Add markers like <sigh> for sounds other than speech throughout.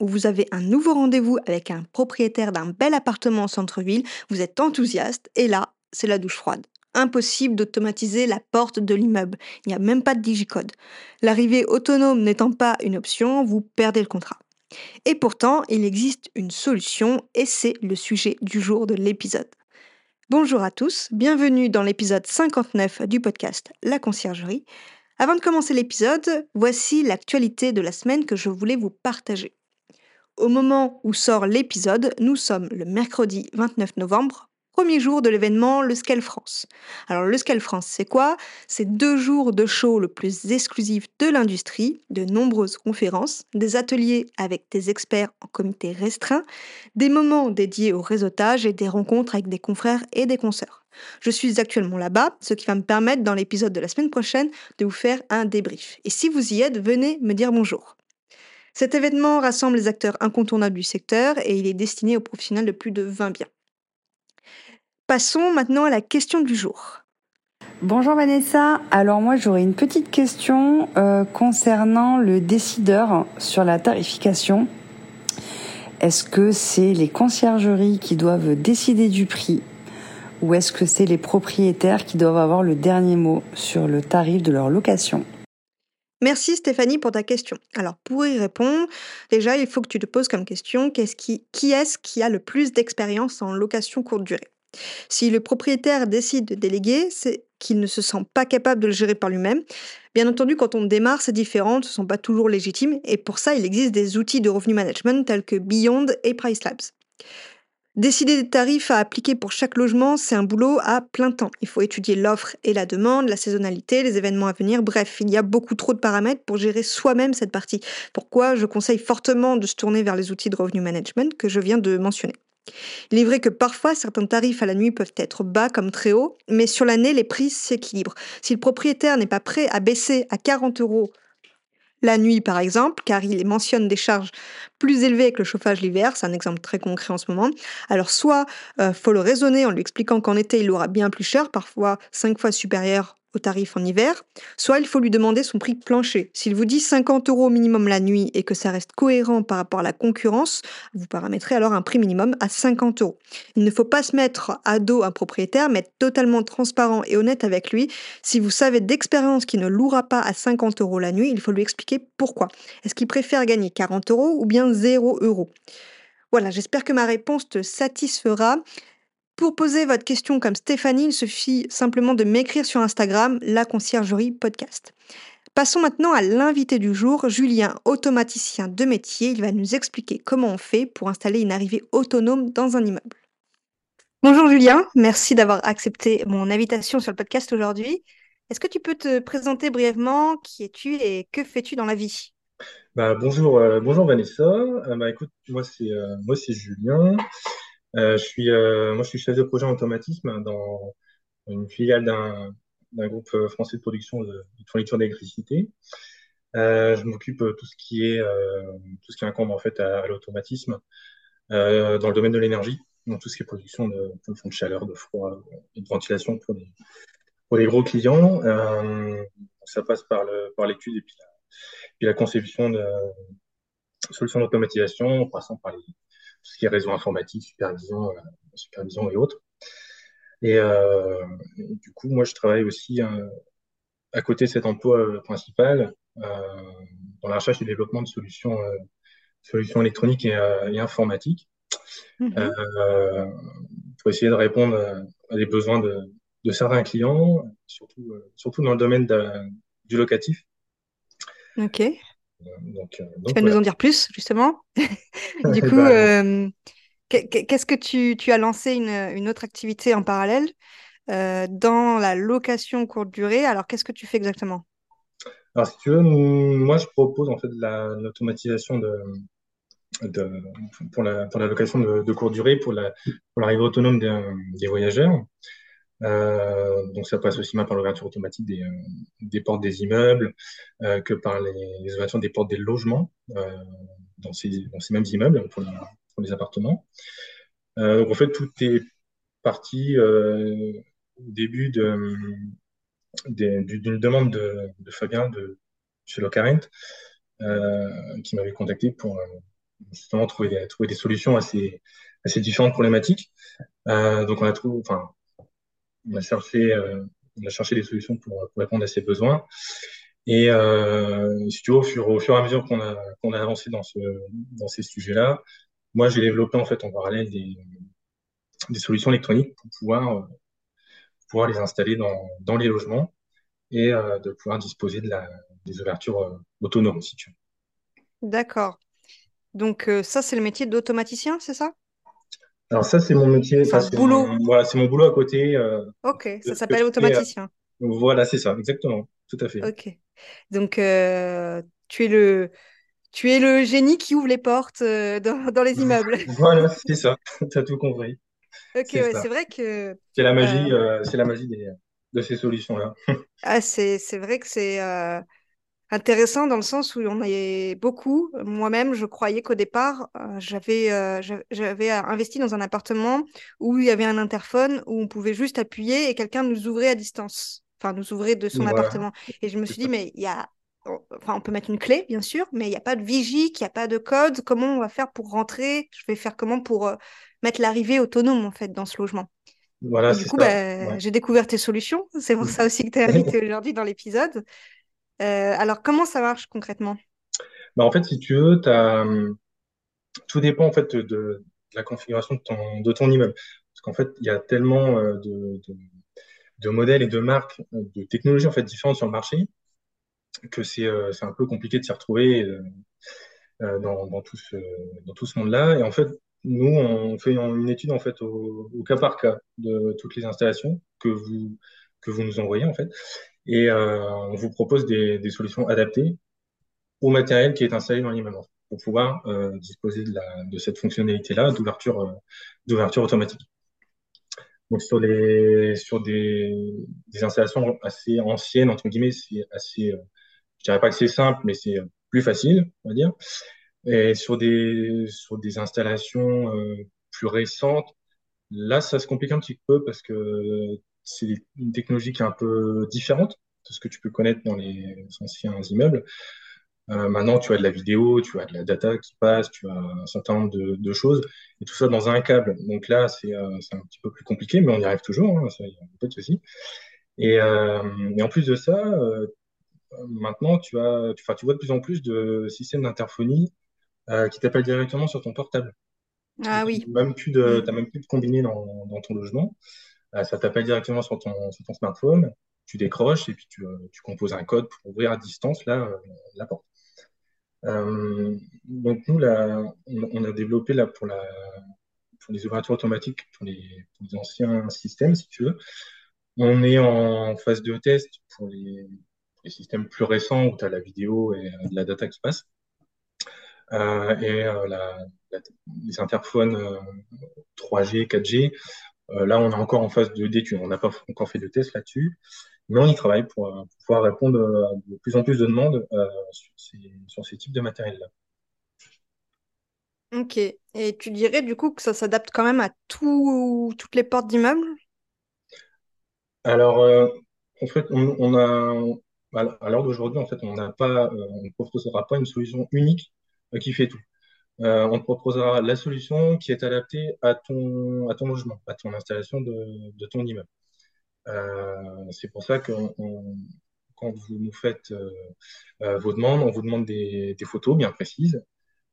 où vous avez un nouveau rendez-vous avec un propriétaire d'un bel appartement en centre-ville, vous êtes enthousiaste et là, c'est la douche froide. Impossible d'automatiser la porte de l'immeuble. Il n'y a même pas de digicode. L'arrivée autonome n'étant pas une option, vous perdez le contrat. Et pourtant, il existe une solution et c'est le sujet du jour de l'épisode. Bonjour à tous, bienvenue dans l'épisode 59 du podcast La Conciergerie. Avant de commencer l'épisode, voici l'actualité de la semaine que je voulais vous partager. Au moment où sort l'épisode, nous sommes le mercredi 29 novembre, premier jour de l'événement Le Scale France. Alors le Scale France, c'est quoi? C'est deux jours de show le plus exclusif de l'industrie, de nombreuses conférences, des ateliers avec des experts en comité restreint, des moments dédiés au réseautage et des rencontres avec des confrères et des consoeurs. Je suis actuellement là-bas, ce qui va me permettre dans l'épisode de la semaine prochaine de vous faire un débrief. Et si vous y êtes, venez me dire bonjour. Cet événement rassemble les acteurs incontournables du secteur et il est destiné aux professionnels de plus de 20 biens. Passons maintenant à la question du jour. Bonjour Vanessa, alors moi j'aurais une petite question euh, concernant le décideur sur la tarification. Est-ce que c'est les conciergeries qui doivent décider du prix ou est-ce que c'est les propriétaires qui doivent avoir le dernier mot sur le tarif de leur location? Merci Stéphanie pour ta question. Alors pour y répondre, déjà il faut que tu te poses comme question qui, est-ce qui a le plus d'expérience en location courte durée? Si le propriétaire décide de déléguer, c'est qu'il ne se sent pas capable de le gérer par lui-même. Bien entendu, quand on démarre, c'est différent, ce ne sont pas toujours légitimes, et pour ça, il existe des outils de revenu management tels que Beyond et Price Labs. Décider des tarifs à appliquer pour chaque logement, c'est un boulot à plein temps. Il faut étudier l'offre et la demande, la saisonnalité, les événements à venir, bref, il y a beaucoup trop de paramètres pour gérer soi-même cette partie. Pourquoi? Je conseille fortement de se tourner vers les outils de revenu management que je viens de mentionner. Il est vrai que parfois certains tarifs à la nuit peuvent être bas comme très hauts, mais sur l'année, les prix s'équilibrent. Si le propriétaire n'est pas prêt à baisser à 40 euros la nuit par exemple, car il mentionne des charges plus élevées que le chauffage l'hiver, c'est un exemple très concret en ce moment. Alors soit euh, faut le raisonner en lui expliquant qu'en été il aura bien plus cher, parfois cinq fois supérieur au tarif en hiver, soit il faut lui demander son prix plancher. S'il vous dit 50 euros minimum la nuit et que ça reste cohérent par rapport à la concurrence, vous paramétrez alors un prix minimum à 50 euros. Il ne faut pas se mettre à dos un propriétaire, mais être totalement transparent et honnête avec lui. Si vous savez d'expérience qu'il ne louera pas à 50 euros la nuit, il faut lui expliquer pourquoi. Est-ce qu'il préfère gagner 40 euros ou bien 0 euros? Voilà, j'espère que ma réponse te satisfera. Pour poser votre question comme Stéphanie, il suffit simplement de m'écrire sur Instagram, la conciergerie podcast. Passons maintenant à l'invité du jour, Julien, automaticien de métier. Il va nous expliquer comment on fait pour installer une arrivée autonome dans un immeuble. Bonjour Julien, merci d'avoir accepté mon invitation sur le podcast aujourd'hui. Est-ce que tu peux te présenter brièvement? Qui es-tu et que fais-tu dans la vie? Bah, bonjour, euh, bonjour Vanessa. Euh, bah, écoute, moi c'est euh, moi c'est Julien. Euh, je suis, euh, moi, je suis chef de projet en automatisme dans une filiale d'un d'un groupe euh, français de production de, de fourniture d'électricité. Euh, je m'occupe tout ce qui est tout ce qui incombe en fait à, l'automatisme dans le domaine de l'énergie, donc tout ce qui est production de, de, de chaleur, de froid et de ventilation pour les pour les gros clients. ça passe par le par l'étude et puis la, puis la conception de solutions d'automatisation, en passant par les tout ce qui est réseau informatique, supervision, euh, supervision et autres. Euh, et, du coup, moi, je travaille aussi euh, à côté de cet emploi principal dans la recherche et développement de solutions, solutions électroniques et, informatiques mm-hmm. pour essayer de répondre à des besoins de, de certains clients, surtout, surtout dans le domaine du locatif. Ok. Donc, euh, tu vas nous en dire plus, justement. <laughs> du coup, bah, euh, qu'est-ce que tu, tu, as lancé une, une, autre activité en parallèle euh, dans la location courte durée? Alors, qu'est-ce que tu fais exactement? Alors, si tu veux, moi, je propose en fait l'automatisation de, de, pour, la, pour la location de, courte durée, pour l'arrivée la, pour autonome des, des, voyageurs. Euh, donc ça passe aussi mal par l'ouverture automatique des, euh, portes des immeubles euh, que par les, ouvertures des portes des logements dans ces, mêmes immeubles pour les, appartements. donc en fait, tout est parti au début d'une de, demande de, Fabien de chez Locarent qui m'avait contacté pour justement trouver des solutions à ces, à ces différentes problématiques. donc on a trouvé, enfin, on a cherché, euh, on a cherché des solutions pour, répondre à ces besoins. Et euh, si tu au fur, et à mesure qu'on a, a avancé dans, ce, dans ces sujets-là, moi, j'ai développé en fait en parallèle des, des solutions électroniques pour pouvoir, euh, pouvoir les installer dans, dans les logements et de pouvoir disposer de la, des ouvertures autonomes, si tu. D'accord. Donc ça, c'est le métier d'automaticien, c'est ça? Alors ça, c'est mon métier. C'est un boulot. Mon, voilà, c'est mon boulot à côté. Euh, ok, ça s'appelle automaticien. voilà, c'est ça, exactement, tout à fait. Ok. Donc euh, tu es le tu es le génie qui ouvre les portes euh, dans, <laughs> dans, les <laughs> immeubles. voilà, c'est ça. <laughs> tu as tout compris. Ok, c'est ouais, vrai que. C'est la magie, c'est la magie des, de ces solutions-là. ah, c'est vrai que c'est intéressant dans le sens où on est beaucoup. Moi-même, je croyais qu'au départ, euh, j'avais euh, j'avais investi dans un appartement où il y avait un interphone où on pouvait juste appuyer et quelqu'un nous ouvrait à distance, enfin nous ouvrait de son appartement. Et je me suis dit, mais il y a, enfin on peut mettre une clé bien sûr, mais il n'y a pas de vigie, il n'y a pas de code. Comment on va faire pour rentrer? Je vais faire comment pour euh, mettre l'arrivée autonome en fait dans ce logement? Voilà, et du coup, bah, j'ai découvert tes solutions. <laughs> C'est pour ça aussi que tu es invité <laughs> aujourd'hui dans l'épisode. Euh, alors, comment ça marche concrètement? Bah, En fait, si tu veux, hum, tout dépend en fait de, la configuration de ton, immeuble. Parce qu'en fait, il y a tellement euh, de, modèles et de marques, euh, de technologies en fait différentes sur le marché que c'est un peu compliqué de s'y retrouver dans, dans, tout ce, dans tout ce monde-là. Et en fait, nous, on fait une étude en fait au, au, cas par cas de toutes les installations que vous, que vous nous envoyez en fait et euh, on vous propose des, des, solutions adaptées au matériel qui est installé dans l'immeuble pour pouvoir euh, disposer de, la, de, cette fonctionnalité-là d'ouverture euh, d'ouverture automatique. Donc sur les sur des, des, installations assez anciennes entre guillemets, c'est assez, euh, je dirais pas que c'est simple, mais c'est plus facile, on va dire. Et sur des sur des installations euh, plus récentes, là ça se complique un petit peu parce que c'est une technologie qui est un peu différente de ce que tu peux connaître dans les anciens immeubles. Euh, maintenant, tu as de la vidéo, tu as de la data qui passe, tu as un certain nombre de, de choses, et tout ça dans un câble. Donc là, c'est euh, un petit peu plus compliqué, mais on y arrive toujours, hein, ça, y a pas de souci. Et, euh, et, en plus de ça, maintenant, tu, as, tu, tu vois de plus en plus de systèmes d'interphonie qui t'appellent directement sur ton portable. Ah oui. Tu n'as même, plus de, même plus de combiné dans, dans ton logement. Euh, ça t'appelle directement sur ton, smartphone, tu décroches et puis tu, euh, composes un code pour ouvrir à distance euh, la porte. Donc nous, là, on, a développé là pour, les ouvertures automatiques, pour les, anciens systèmes, si tu veux. On est en phase de test pour les, systèmes plus récents où tu as la vidéo et la data qui passe. Et les interphones 3G, 4G, euh, là, on est encore en phase d'étude. On n'a pas encore fait de tests là-dessus, mais on y travaille pour, euh, pouvoir répondre à de plus en plus de demandes euh, sur ces, sur, ces, types de matériel-là. Ok. Et tu dirais du coup que ça s'adapte quand même à tout, toutes les portes d'immeubles? Alors, en fait, on, a, à l'heure d'aujourd'hui, en fait, on n'a pas, on ne proposera pas une solution unique qui fait tout. Euh, on te proposera la solution qui est adaptée à ton, à ton logement, à ton installation de, de ton immeuble. Euh, c'est pour ça que quand vous nous faites euh, vos demandes, on vous demande des, photos bien précises.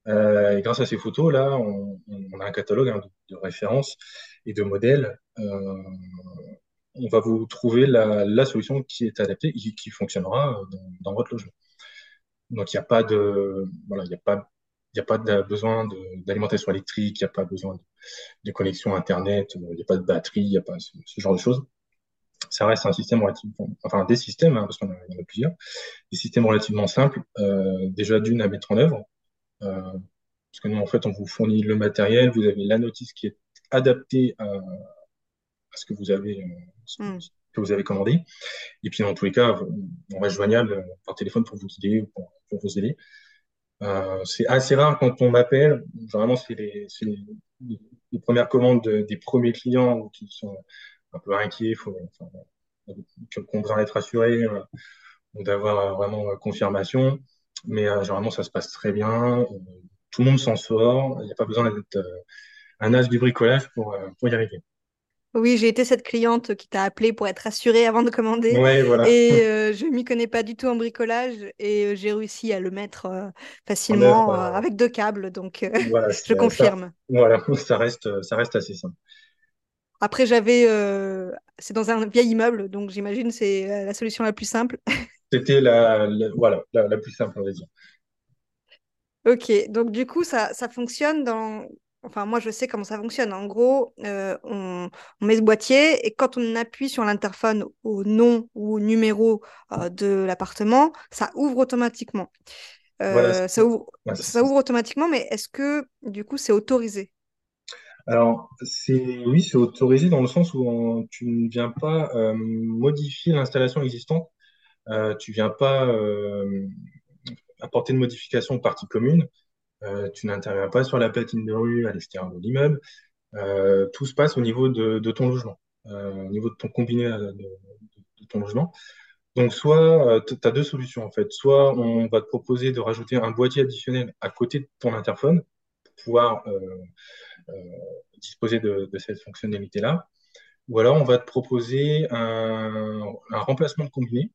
Et grâce à ces photos-là, on, on, a un catalogue hein, de, références et de modèles. on va vous trouver la, solution qui est adaptée et qui, fonctionnera dans, votre logement. Donc il n'y a pas de voilà, il a pas il n'y a pas de besoin d'alimentation électrique, il n'y a pas besoin de, de, connexion Internet, il n'y a pas de batterie, il n'y a pas ce, ce, genre de choses. Ça reste un système relativement, enfin des systèmes, hein, parce qu'on en a plusieurs, des systèmes relativement simples, euh, déjà d'une à mettre en œuvre. Euh, parce que nous, en fait, on vous fournit le matériel, vous avez la notice qui est adaptée à, ce que vous avez, Hmm. que vous avez commandé. Et puis, dans tous les cas, on reste joignable par téléphone pour vous guider ou pour, pour vous aider. Euh, c'est assez rare quand on m'appelle. Vraiment, c'est les, les, les, premières commandes de, des premiers clients qui sont un peu inquiets, faut, enfin, qu'on besoin d'être rassuré euh, ou d'avoir vraiment confirmation. Mais euh, généralement, ça se passe très bien. tout le monde s'en sort. Il n'y a pas besoin d'être un as du bricolage pour, pour y arriver. Oui, j'ai été cette cliente qui t'a appelé pour être rassurée avant de commander. Ouais, voilà. Et <laughs> euh, je m'y connais pas du tout en bricolage et euh, j'ai réussi à le mettre euh, facilement œuvre, euh, avec deux câbles. Donc, <laughs> Voilà, je c'est- ça, confirme. voilà, <laughs> ça reste, ça reste assez simple. Après, j'avais, c'est dans un vieil immeuble, donc j'imagine c'est euh, la solution la plus simple. C'était la, la- voilà, la, la plus simple, on va dire. Ok, donc du coup, ça, ça fonctionne dans... Enfin, moi, je sais comment ça fonctionne. En gros, euh, on, on met ce boîtier et quand on appuie sur l'interphone au nom ou au numéro euh, de l'appartement, ça ouvre automatiquement. Voilà, Euh, ça ouvre, ouais, c'est ça ça. ouvre automatiquement, mais est-ce que du coup, c'est autorisé? Alors, c'est, oui, c'est autorisé dans le sens où on- tu ne viens pas euh, modifier l'installation existante. Euh, tu viens pas euh, apporter de modification aux parties communes. Euh, tu n'interviens pas sur la platine de rue à l'extérieur de l'immeuble. Euh, tout se passe au niveau de, ton logement, euh, au niveau de ton combiné de, ton logement. Donc, soit tu as deux solutions en fait. Soit on va te proposer de rajouter un boîtier additionnel à côté de ton interphone pour pouvoir disposer de, cette fonctionnalité-là. Ou alors on va te proposer un remplacement de combiné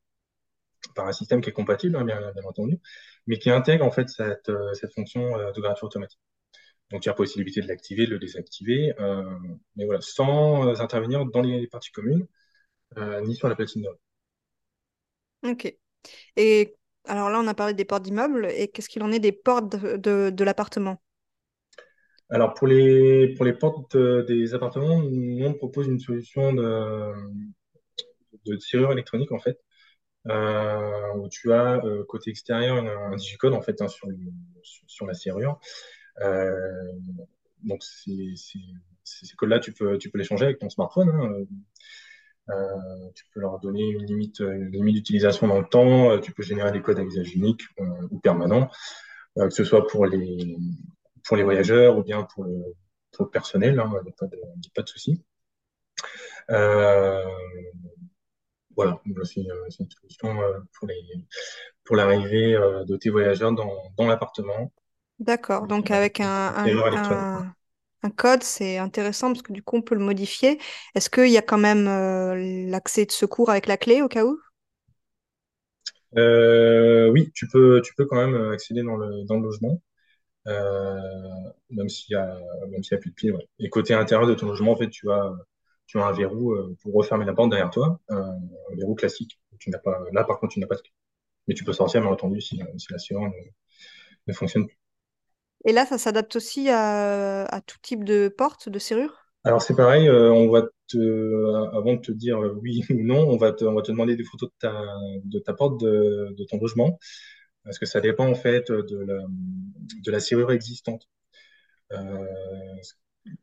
par un système qui est compatible, hein, bien, bien entendu, mais qui intègre en fait cette, euh, cette fonction euh, de gravure automatique. Donc il y a possibilité de l'activer, de le désactiver, euh, mais voilà, sans euh, intervenir dans les parties communes, euh, ni sur la platine de Ok. Et alors là, on a parlé des portes d'immeuble, et qu'est-ce qu'il en est des portes de, de, de l'appartement? Alors pour les, pour les portes euh, des appartements, nous on propose une solution de, de serrure électronique en fait, euh, où tu as euh, côté extérieur un, digicode en fait hein, sur, la serrure. Euh, donc ces, codes-là, tu peux, tu les changer avec ton smartphone. hein. Euh, tu peux leur donner une limite, d'utilisation dans le temps. Euh, Tu peux générer des codes à usage unique euh, ou permanent, euh, que ce soit pour les, voyageurs ou bien pour le, personnel. hein, Il n'y a pas de, pas de souci. Voilà, c'est une solution euh, pour les, pour l'arrivée euh, de tes voyageurs dans, dans l'appartement. D'accord. Donc euh, avec un, code, c'est intéressant parce que du coup, on peut le modifier. Est-ce qu'il y a quand même euh, l'accès de secours avec la clé au cas où? Euh, oui, tu peux, tu peux quand même accéder dans le, dans le logement. Euh, même s'il y a, a plus de ouais. Et côté intérieur de ton logement, en fait, tu as, tu as un verrou euh, pour refermer la porte derrière toi, un verrou classique. Tu n'as pas, là, par contre, tu n'as pas de clé. Mais tu peux sortir, bien entendu, si, si la serrure ne, ne fonctionne plus. Et là, ça s'adapte aussi à, à tout type de porte, de serrure? Alors, c'est pareil, euh, on va te, avant de te dire euh, oui ou non, on va te, on va te demander des photos de ta, de ta porte de, de ton logement, parce que ça dépend, en fait, de la, de la serrure existante. Euh,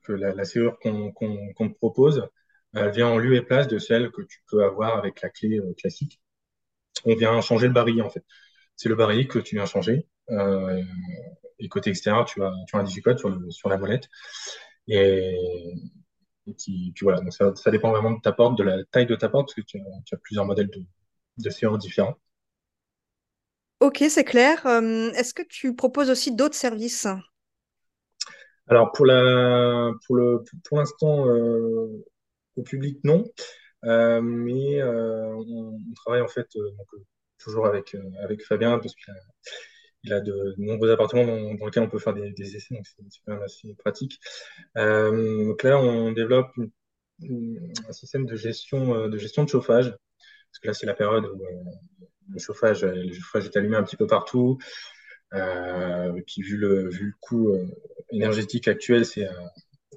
que la, serrure qu'on te propose, elle vient en lieu et place de celle que tu peux avoir avec la clé euh, classique. On vient changer le barillet en fait. C'est le barillet que tu viens changer. Euh, et côté extérieur, tu as, tu un digicode sur, la molette. Et, et qui, puis voilà, donc ça, dépend vraiment de ta porte, de la taille de ta porte, parce que tu as, tu as plusieurs modèles de, de serrures différents. Ok, c'est clair. Euh, est-ce que tu proposes aussi d'autres services? Alors pour la, pour le, pour, l'instant, euh, au public, non. Euh, mais euh, on, on travaille en fait euh, donc, euh, toujours avec, euh, avec Fabien parce qu'il a, il a de nombreux appartements dans, dans lesquels on peut faire des, des essais, donc c'est quand même assez pratique. Donc là, on développe une- une- un système de gestion, de gestion de chauffage, parce que là, c'est la période où le chauffage, le chauffage est allumé un petit peu partout. Euh, et puis vu le, coût euh, énergétique actuel, c'est euh,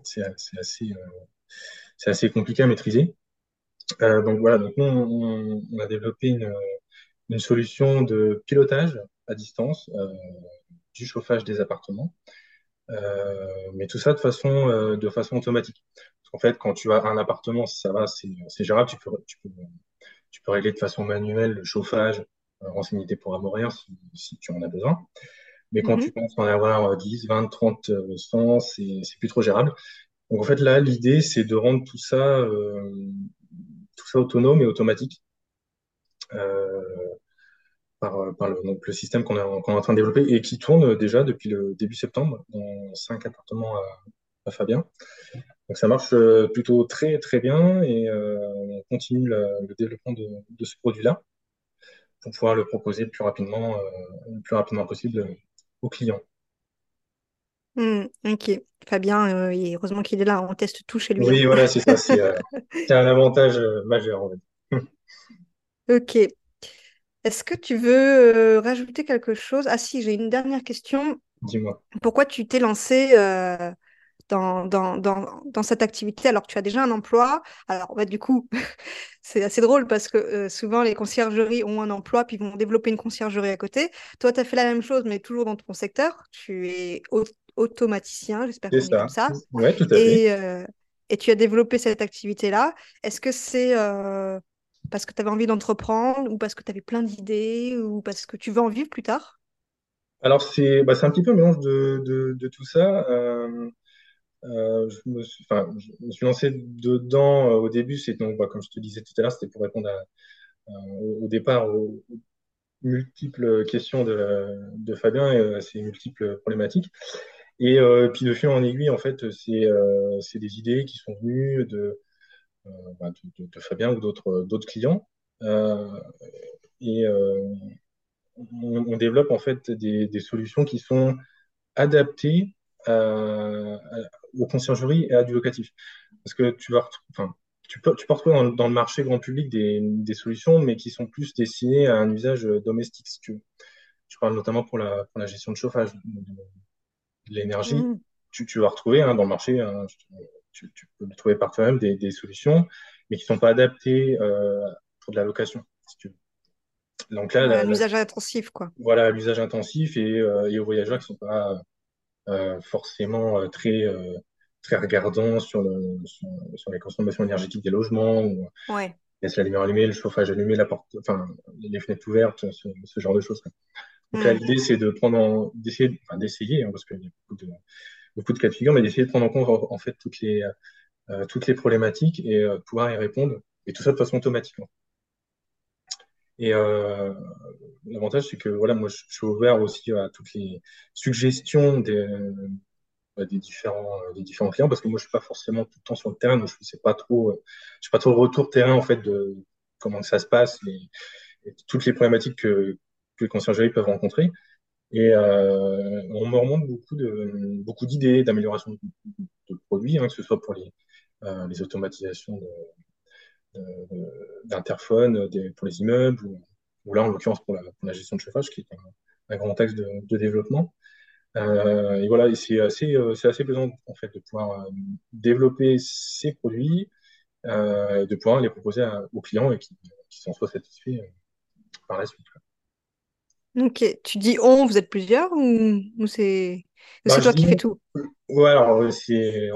c'est assez, euh, compliqué à maîtriser. Euh, donc voilà, donc nous, on, a développé une, solution de pilotage à distance euh, du chauffage des appartements. Euh, mais tout ça de façon, euh, automatique. Parce qu'en fait, quand tu as un appartement, ça va, c'est gérable, tu peux, régler de façon manuelle le chauffage, euh, renseigner tes programmes horaires si, si tu en as besoin. Mais quand tu Mhm. penses en avoir 10, 20, 30, euh, 100, c'est plus trop gérable. Donc en fait, là, l'idée, c'est de rendre tout ça, euh, tout ça autonome et automatique euh, par, euh, par le, donc, le système qu'on est, qu'on est en train de développer et qui tourne déjà depuis le début septembre dans cinq appartements à, à Fabien. Donc ça marche euh, plutôt très très bien et euh, on continue le, le développement de, de ce produit-là pour pouvoir le proposer le plus rapidement, euh, le plus rapidement possible aux clients. Hmm, ok. Fabien, euh, et heureusement qu'il est là, on teste tout chez lui. Oui, voilà, c'est ça, c'est euh, <laughs> un avantage majeur, en fait. Ok. Est-ce que tu veux rajouter quelque chose? Ah si, j'ai une dernière question. Dis-moi. Pourquoi tu t'es lancé euh, dans, dans, dans, dans cette activité alors que tu as déjà un emploi? Alors, bah, du coup, <laughs> c'est assez drôle parce que euh, souvent les conciergeries ont un emploi puis vont développer une conciergerie à côté. Toi, tu as fait la même chose, mais toujours dans ton secteur. Tu es au- automaticien, j'espère C'est qu'on dit comme ça. ça. Ouais, tout à fait. Et, euh, et tu as développé cette activité-là. Est-ce que c'est euh, parce que tu avais envie d'entreprendre ou parce que tu avais plein d'idées ou parce que tu veux en vivre plus tard? Alors, c'est bah, c'est un petit peu un mélange de, de, de tout ça. Euh, euh, je me suis, lancé dedans euh, au début. C'est donc, bah, comme je te disais tout à l'heure, c'était pour répondre à, à- au, départ aux multiples questions de, Fabien et euh, ses multiples problématiques. Et euh, puis de fil en aiguille, en fait, c'est euh, des idées qui sont venues de, euh, bah, Fabien ou d'autres clients. Euh, et euh, on, développe en fait des, solutions qui sont adaptées à- à- aux conciergeries et à du locatif. Parce que tu vas, enfin, tu peux, tu peux retrouver dans, dans le marché grand public des, des solutions, mais qui sont plus destinées à un usage domestique, si tu veux? Je parle notamment pour la, pour la gestion de chauffage, de, de l'énergie. Mhm. Tu, tu vas retrouver hein, dans le marché, hein, tu, tu peux trouver par toi-même, des, des solutions, mais qui ne sont pas adaptées euh, pour de la location, si tu veux. Donc là, Ouais, la- un la- usage intensif, quoi. voilà, l'usage intensif et, euh, et aux voyageurs qui ne sont pas euh, forcément euh, très, euh, très regardants sur, le, sur, sur les consommations énergétiques des logements, ou Ouais. laisse la lumière allumée, le chauffage allumé, la porte, enfin, les fenêtres ouvertes, ce, ce genre de choses. quoi. Donc là, Mhm. l'idée, c'est de prendre en, d'essayer, enfin, d'essayer, hein, parce qu'il y a beaucoup de, beaucoup de cas de figure, mais d'essayer de prendre en compte en, en fait toutes les, euh, toutes les problématiques et euh, pouvoir y répondre, et tout ça de façon automatique. hein. Et euh, l'avantage, c'est que voilà, moi, je, suis ouvert aussi à toutes les suggestions des, bah, des différents, euh, des différents clients, parce que moi, je suis pas forcément tout le temps sur le terrain, donc je sais pas trop, euh, je sais pas trop le retour terrain en fait de comment ça se passe, les, toutes les problématiques que, que les conciergeries peuvent rencontrer. Et euh, on me remonte beaucoup de beaucoup d'idées d'amélioration de, de produits, hein, que ce soit pour les, euh, les automatisations de, de- d'interphones des- pour les immeubles, ou, là, en l'occurrence, pour la, gestion de chauffage, qui est un, grand axe de, développement. Euh, et voilà, c'est assez, euh, assez plaisant en fait de pouvoir euh, développer ces produits, euh, et de pouvoir les proposer aux clients et qui, qui s'en soient satisfaits euh, par la suite. Ok. Tu dis on, vous êtes plusieurs ou c'est ou Bah, c'est je toi qui fais tout? Ouais, alors euh, c'est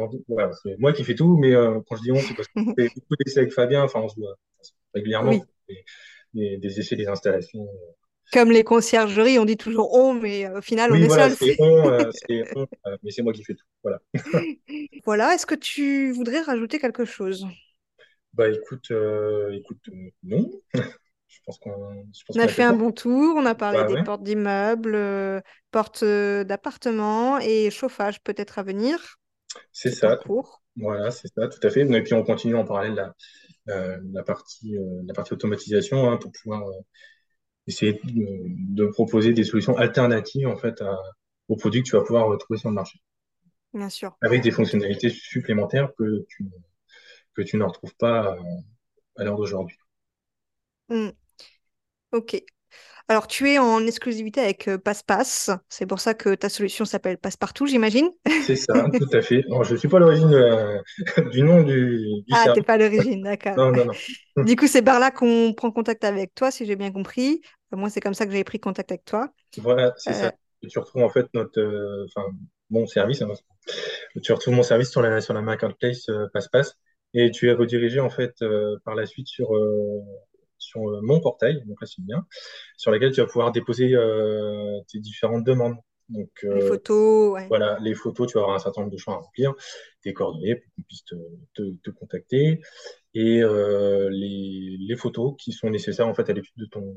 moi qui fais tout, mais euh, quand je dis on, c'est parce qu'on <laughs> fait beaucoup d'essais avec Fabien, enfin on se voit régulièrement, Oui. des, des- des essais, des installations. Comme les conciergeries, on dit toujours on, mais euh, au final, on est seul. c'est on, euh, <laughs> c'est on, euh, mais c'est moi qui fais tout. Voilà. <laughs> Voilà. Est-ce que tu voudrais rajouter quelque chose? Bah écoute, euh, écoute, euh, non, je pense qu'on, On a a fait un bon tour, on a parlé Bah des ouais, portes d'immeubles, euh, portes euh, d'appartements et chauffage peut-être à venir, c'est ça. Voilà, c'est ça, tout à fait. Et puis on continue en parallèle la, euh, la partie, euh, la partie automatisation hein, pour pouvoir essayer de, de proposer des solutions alternatives en fait à- aux produits que tu vas pouvoir retrouver sur le marché. Bien sûr. avec des fonctionnalités supplémentaires que tu, que tu ne retrouves pas à l'heure d'aujourd'hui. Hmm, Ok. Alors, tu es en exclusivité avec euh, PassePass. C'est pour ça que ta solution s'appelle Passepartout, j'imagine. C'est ça, <laughs> tout à fait. Je ne suis pas à l'origine euh, <laughs> du nom du, du Ah, t'es service. pas à l'origine, d'accord. Non, non, non. <laughs> Du coup, c'est par là qu'on prend contact avec toi, si j'ai bien compris. Enfin, moi, c'est comme ça que j'ai pris contact avec toi. Voilà, c'est Euh, ça. Et tu retrouves en fait notre, euh, mon service. Hein. tu retrouves mon service sur la, sur la marketplace passe-passe et tu es redirigé en fait par la suite sur, sur mon portail, donc là c'est bien, sur laquelle tu vas pouvoir déposer tes différentes demandes. Donc, les photos, ouais. Voilà, les photos, tu vas avoir un certain nombre de champs à remplir, tes coordonnées pour qu'on puisse te, te, te, contacter, et euh, les, les, photos qui sont nécessaires en fait à l'étude de ton,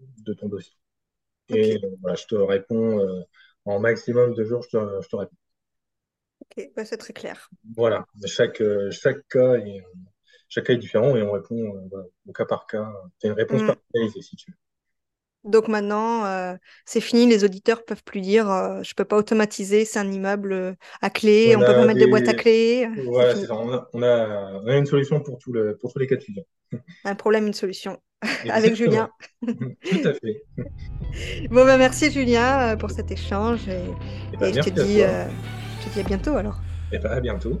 de ton dossier. Et euh, voilà, je te réponds euh, en maximum de jours, je te, je te réponds. Ok, bah, c'est très clair. Voilà, chaque, chaque, cas est, chaque cas est différent et on répond voilà, au cas par cas. Tu as une réponse mm. personnalisée si tu veux. Donc maintenant, euh, c'est fini, les auditeurs peuvent plus dire euh, je peux pas automatiser, c'est un immeuble euh, à clé, on, peut pas mettre des... boîtes à clé. Voilà, c'est ça. On, a, on, a, une solution pour, tout le, pour tous les cas de figure. <laughs> Un problème, une solution. Avec Julien. <laughs> tout à fait. <laughs> bon, ben merci Julien pour cet échange et, et, ben, je, te dis, je te dis à bientôt alors. Et ben, à bientôt.